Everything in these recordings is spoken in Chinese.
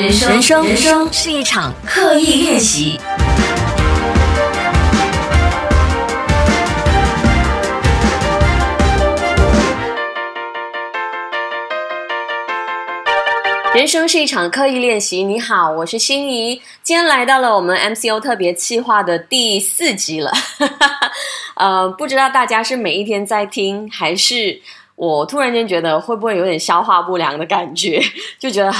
人生，人生，人生是一场刻意练习。人生是一场刻意练习。你好，我是心怡，今天来到了我们 MCO 特别企划的第四集了。呃，不知道大家是每一天在听，还是我突然间觉得会不会有点消化不良的感觉？就觉得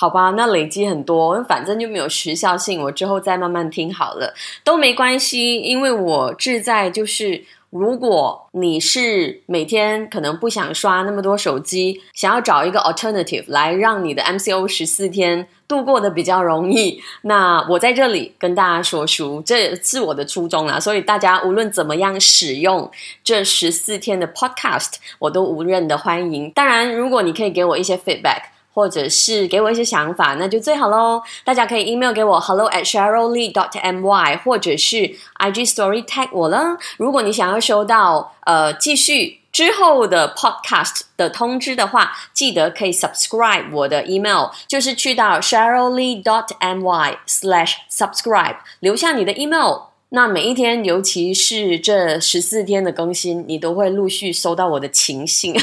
好吧，那累积很多，反正就没有时效性，我之后再慢慢听好了，都没关系，因为我志在就是。如果你是每天可能不想刷那么多手机，想要找一个 alternative 来让你的 MCO 十四天度过的比较容易，那我在这里跟大家说书，这是我的初衷啦。所以大家无论怎么样使用这十四天的 podcast，我都无任的欢迎。当然，如果你可以给我一些 feedback。或者是给我一些想法，那就最好喽。大家可以 email 给我 hello at cheryllee dot my，或者是 IG story tag 我了。如果你想要收到呃继续之后的 podcast 的通知的话，记得可以 subscribe 我的 email，就是去到 cheryllee dot my slash subscribe，留下你的 email。那每一天，尤其是这十四天的更新，你都会陆续收到我的情信，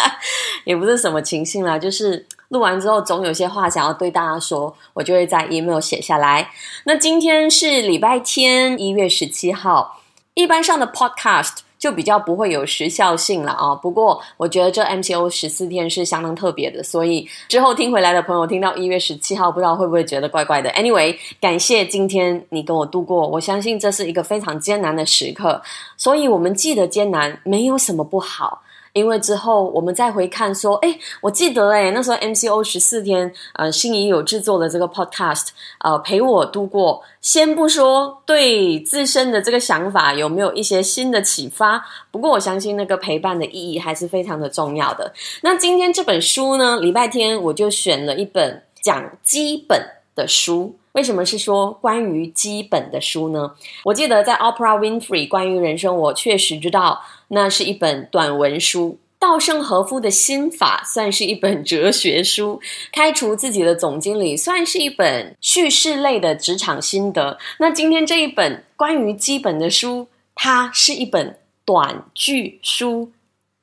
也不是什么情信啦，就是录完之后总有些话想要对大家说，我就会在 email 写下来。那今天是礼拜天，一月十七号，一般上的 podcast。就比较不会有时效性了啊。不过我觉得这 MCO 十四天是相当特别的，所以之后听回来的朋友听到一月十七号，不知道会不会觉得怪怪的。Anyway，感谢今天你跟我度过，我相信这是一个非常艰难的时刻，所以我们记得艰难没有什么不好。因为之后我们再回看说，哎，我记得哎，那时候 MCO 十四天，呃，心仪有制作的这个 Podcast，呃，陪我度过。先不说对自身的这个想法有没有一些新的启发，不过我相信那个陪伴的意义还是非常的重要的。那今天这本书呢，礼拜天我就选了一本讲基本的书。为什么是说关于基本的书呢？我记得在 Oprah Winfrey 关于人生，我确实知道那是一本短文书。稻盛和夫的心法算是一本哲学书，开除自己的总经理算是一本叙事类的职场心得。那今天这一本关于基本的书，它是一本短句书。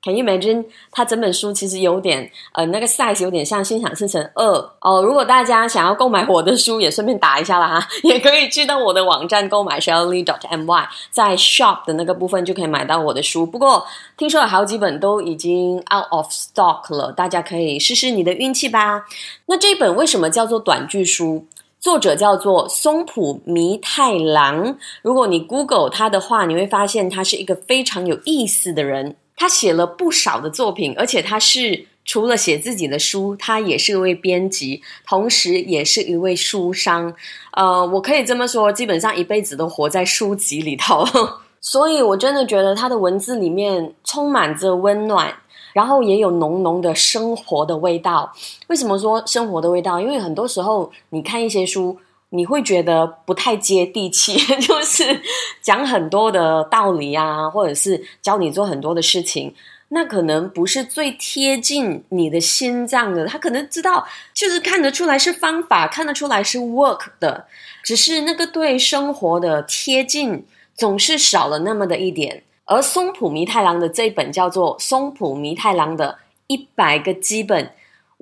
Can you imagine？它整本书其实有点，呃，那个 size 有点像心想事成二哦。如果大家想要购买我的书，也顺便打一下啦哈，也可以去到我的网站购买 Shelly dot my，在 shop 的那个部分就可以买到我的书。不过听说有好几本都已经 out of stock 了，大家可以试试你的运气吧。那这本为什么叫做短句书？作者叫做松浦弥太郎。如果你 Google 他的话，你会发现他是一个非常有意思的人。他写了不少的作品，而且他是除了写自己的书，他也是一位编辑，同时也是一位书商。呃，我可以这么说，基本上一辈子都活在书籍里头。所以，我真的觉得他的文字里面充满着温暖，然后也有浓浓的生活的味道。为什么说生活的味道？因为很多时候你看一些书。你会觉得不太接地气，就是讲很多的道理啊，或者是教你做很多的事情，那可能不是最贴近你的心脏的。他可能知道，就是看得出来是方法，看得出来是 work 的，只是那个对生活的贴近总是少了那么的一点。而松浦弥太郎的这本叫做《松浦弥太郎的一百个基本》。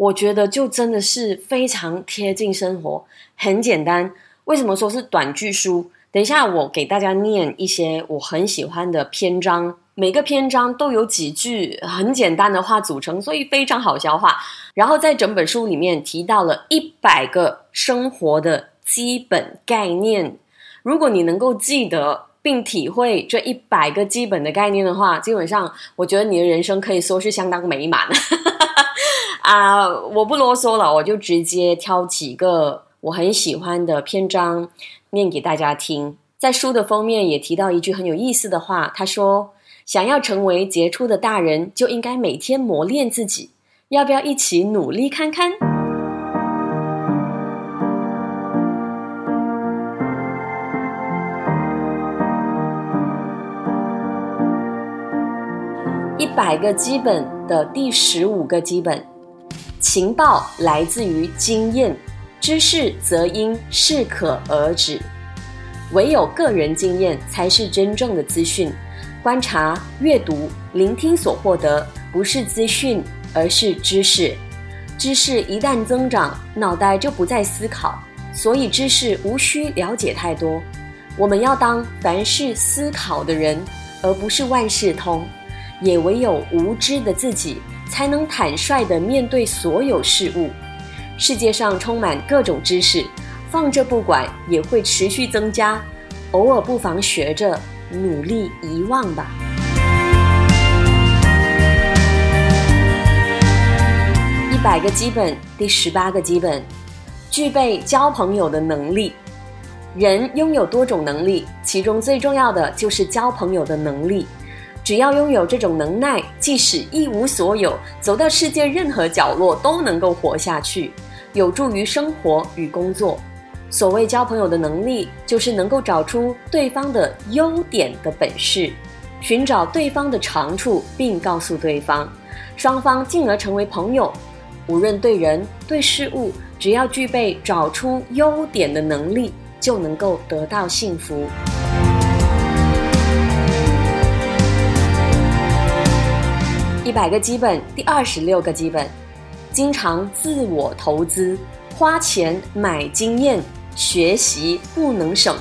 我觉得就真的是非常贴近生活，很简单。为什么说是短句书？等一下我给大家念一些我很喜欢的篇章，每个篇章都有几句很简单的话组成，所以非常好消化。然后在整本书里面提到了一百个生活的基本概念，如果你能够记得并体会这一百个基本的概念的话，基本上我觉得你的人生可以说是相当美满。啊，我不啰嗦了，我就直接挑几个我很喜欢的篇章念给大家听。在书的封面也提到一句很有意思的话，他说：“想要成为杰出的大人，就应该每天磨练自己。要不要一起努力看看？”一百个基本的第十五个基本。情报来自于经验，知识则应适可而止。唯有个人经验才是真正的资讯。观察、阅读、聆听所获得，不是资讯，而是知识。知识一旦增长，脑袋就不再思考，所以知识无需了解太多。我们要当凡事思考的人，而不是万事通。也唯有无知的自己，才能坦率地面对所有事物。世界上充满各种知识，放着不管也会持续增加，偶尔不妨学着。努力遗忘吧。一百个基本，第十八个基本，具备交朋友的能力。人拥有多种能力，其中最重要的就是交朋友的能力。只要拥有这种能耐，即使一无所有，走到世界任何角落都能够活下去，有助于生活与工作。所谓交朋友的能力，就是能够找出对方的优点的本事，寻找对方的长处，并告诉对方，双方进而成为朋友。无论对人对事物，只要具备找出优点的能力，就能够得到幸福。一百个基本，第二十六个基本，经常自我投资，花钱买经验。学习不能省，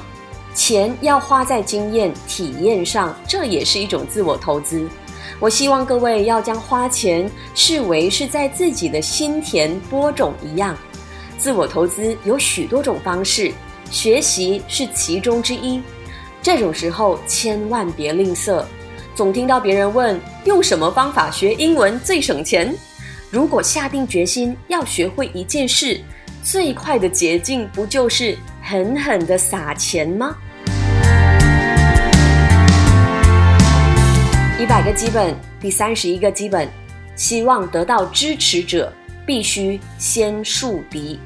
钱要花在经验体验上，这也是一种自我投资。我希望各位要将花钱视为是在自己的心田播种一样。自我投资有许多种方式，学习是其中之一。这种时候千万别吝啬。总听到别人问用什么方法学英文最省钱，如果下定决心要学会一件事。最快的捷径不就是狠狠的撒钱吗？一百个基本，第三十一个基本，希望得到支持者，必须先树敌。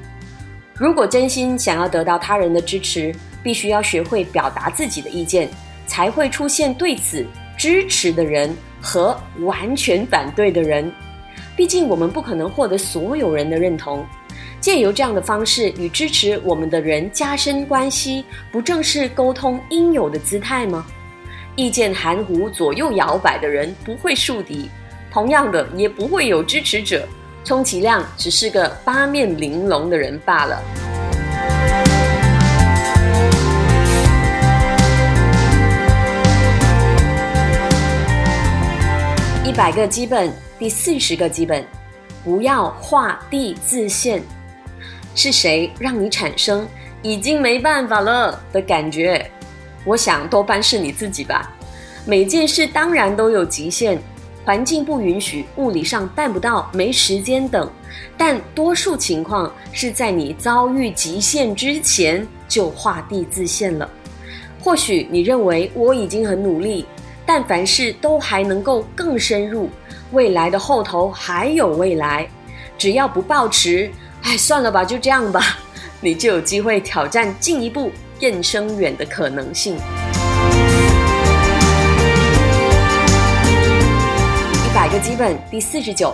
如果真心想要得到他人的支持，必须要学会表达自己的意见，才会出现对此支持的人和完全反对的人。毕竟我们不可能获得所有人的认同。借由这样的方式与支持我们的人加深关系，不正是沟通应有的姿态吗？意见含糊、左右摇摆的人不会树敌，同样的也不会有支持者，充其量只是个八面玲珑的人罢了。一百个基本，第四十个基本，不要画地自限。是谁让你产生已经没办法了的感觉？我想多半是你自己吧。每件事当然都有极限，环境不允许，物理上办不到，没时间等。但多数情况是在你遭遇极限之前就画地自限了。或许你认为我已经很努力，但凡事都还能够更深入，未来的后头还有未来，只要不抱持。哎，算了吧，就这样吧，你就有机会挑战进一步更深远的可能性。一百个基本，第四十九，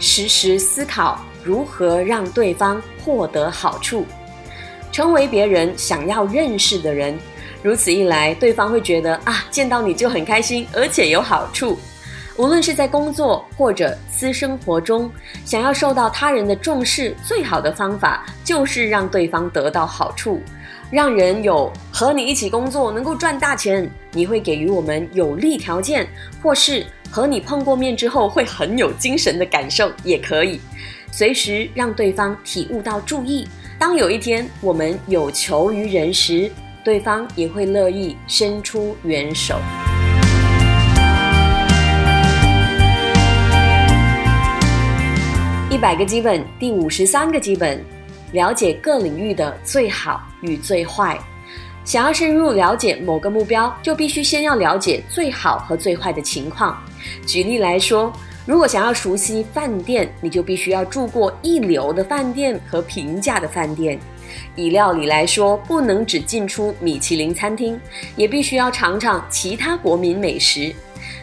时时思考如何让对方获得好处，成为别人想要认识的人。如此一来，对方会觉得啊，见到你就很开心，而且有好处。无论是在工作或者私生活中，想要受到他人的重视，最好的方法就是让对方得到好处，让人有和你一起工作能够赚大钱，你会给予我们有利条件，或是和你碰过面之后会很有精神的感受，也可以随时让对方体悟到注意。当有一天我们有求于人时，对方也会乐意伸出援手。一百个基本，第五十三个基本，了解各领域的最好与最坏。想要深入了解某个目标，就必须先要了解最好和最坏的情况。举例来说，如果想要熟悉饭店，你就必须要住过一流的饭店和平价的饭店。以料理来说，不能只进出米其林餐厅，也必须要尝尝其他国民美食。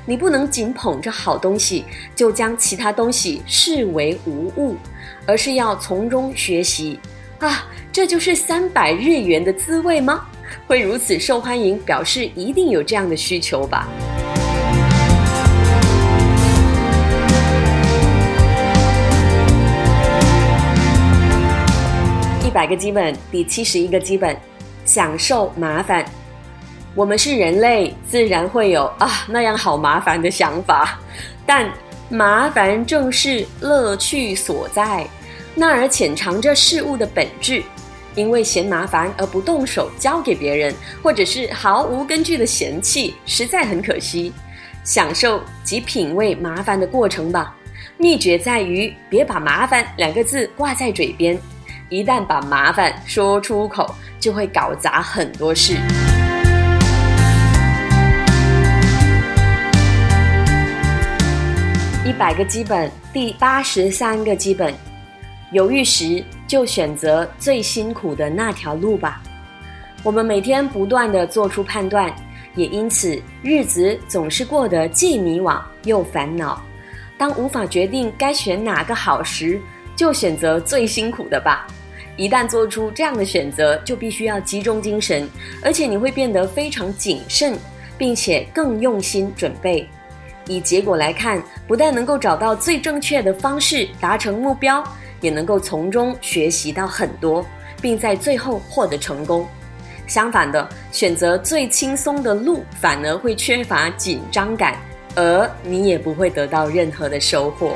你不能仅捧着好东西就将其他东西视为无物，而是要从中学习。啊，这就是三百日元的滋味吗？会如此受欢迎，表示一定有这样的需求吧。百个基本，第七十一个基本，享受麻烦。我们是人类，自然会有啊那样好麻烦的想法，但麻烦正是乐趣所在，那儿潜藏着事物的本质。因为嫌麻烦而不动手交给别人，或者是毫无根据的嫌弃，实在很可惜。享受及品味麻烦的过程吧。秘诀在于别把“麻烦”两个字挂在嘴边，一旦把麻烦说出口，就会搞砸很多事。一百个基本，第八十三个基本，犹豫时。就选择最辛苦的那条路吧。我们每天不断的做出判断，也因此日子总是过得既迷惘又烦恼。当无法决定该选哪个好时，就选择最辛苦的吧。一旦做出这样的选择，就必须要集中精神，而且你会变得非常谨慎，并且更用心准备。以结果来看，不但能够找到最正确的方式达成目标。也能够从中学习到很多，并在最后获得成功。相反的，选择最轻松的路，反而会缺乏紧张感，而你也不会得到任何的收获。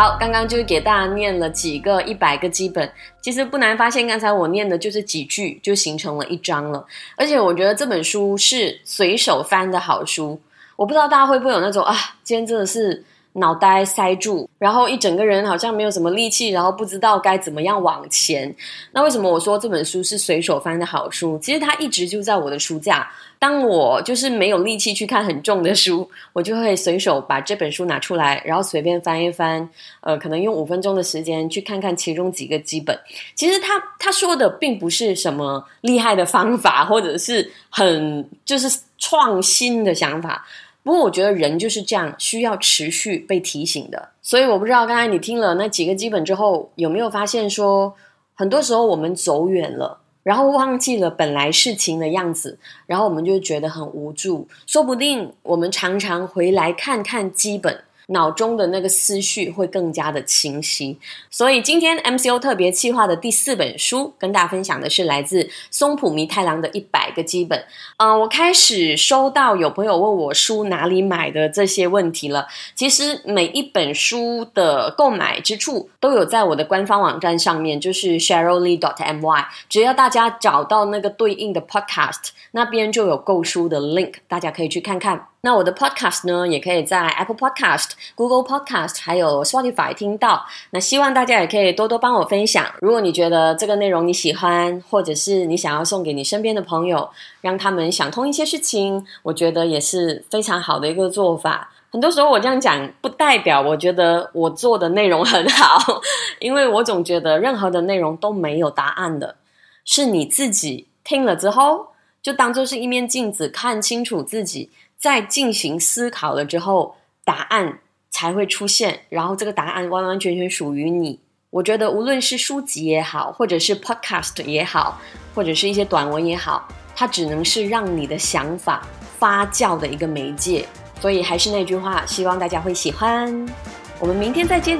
好，刚刚就是给大家念了几个一百个基本，其实不难发现，刚才我念的就是几句，就形成了一章了。而且我觉得这本书是随手翻的好书，我不知道大家会不会有那种啊，今天真的是。脑袋塞住，然后一整个人好像没有什么力气，然后不知道该怎么样往前。那为什么我说这本书是随手翻的好书？其实它一直就在我的书架。当我就是没有力气去看很重的书，我就会随手把这本书拿出来，然后随便翻一翻。呃，可能用五分钟的时间去看看其中几个基本。其实他他说的并不是什么厉害的方法，或者是很就是创新的想法。不过我觉得人就是这样，需要持续被提醒的。所以我不知道刚才你听了那几个基本之后，有没有发现说，很多时候我们走远了，然后忘记了本来事情的样子，然后我们就觉得很无助。说不定我们常常回来看看基本。脑中的那个思绪会更加的清晰，所以今天 MCO 特别企划的第四本书，跟大家分享的是来自松浦弥太郎的一百个基本。嗯，我开始收到有朋友问我书哪里买的这些问题了。其实每一本书的购买之处都有在我的官方网站上面，就是 Sherylly dot my。只要大家找到那个对应的 Podcast，那边就有购书的 link，大家可以去看看。那我的 podcast 呢，也可以在 Apple Podcast、Google Podcast 还有 Spotify 听到。那希望大家也可以多多帮我分享。如果你觉得这个内容你喜欢，或者是你想要送给你身边的朋友，让他们想通一些事情，我觉得也是非常好的一个做法。很多时候我这样讲，不代表我觉得我做的内容很好，因为我总觉得任何的内容都没有答案的，是你自己听了之后，就当做是一面镜子，看清楚自己。在进行思考了之后，答案才会出现，然后这个答案完完全全属于你。我觉得无论是书籍也好，或者是 podcast 也好，或者是一些短文也好，它只能是让你的想法发酵的一个媒介。所以还是那句话，希望大家会喜欢。我们明天再见。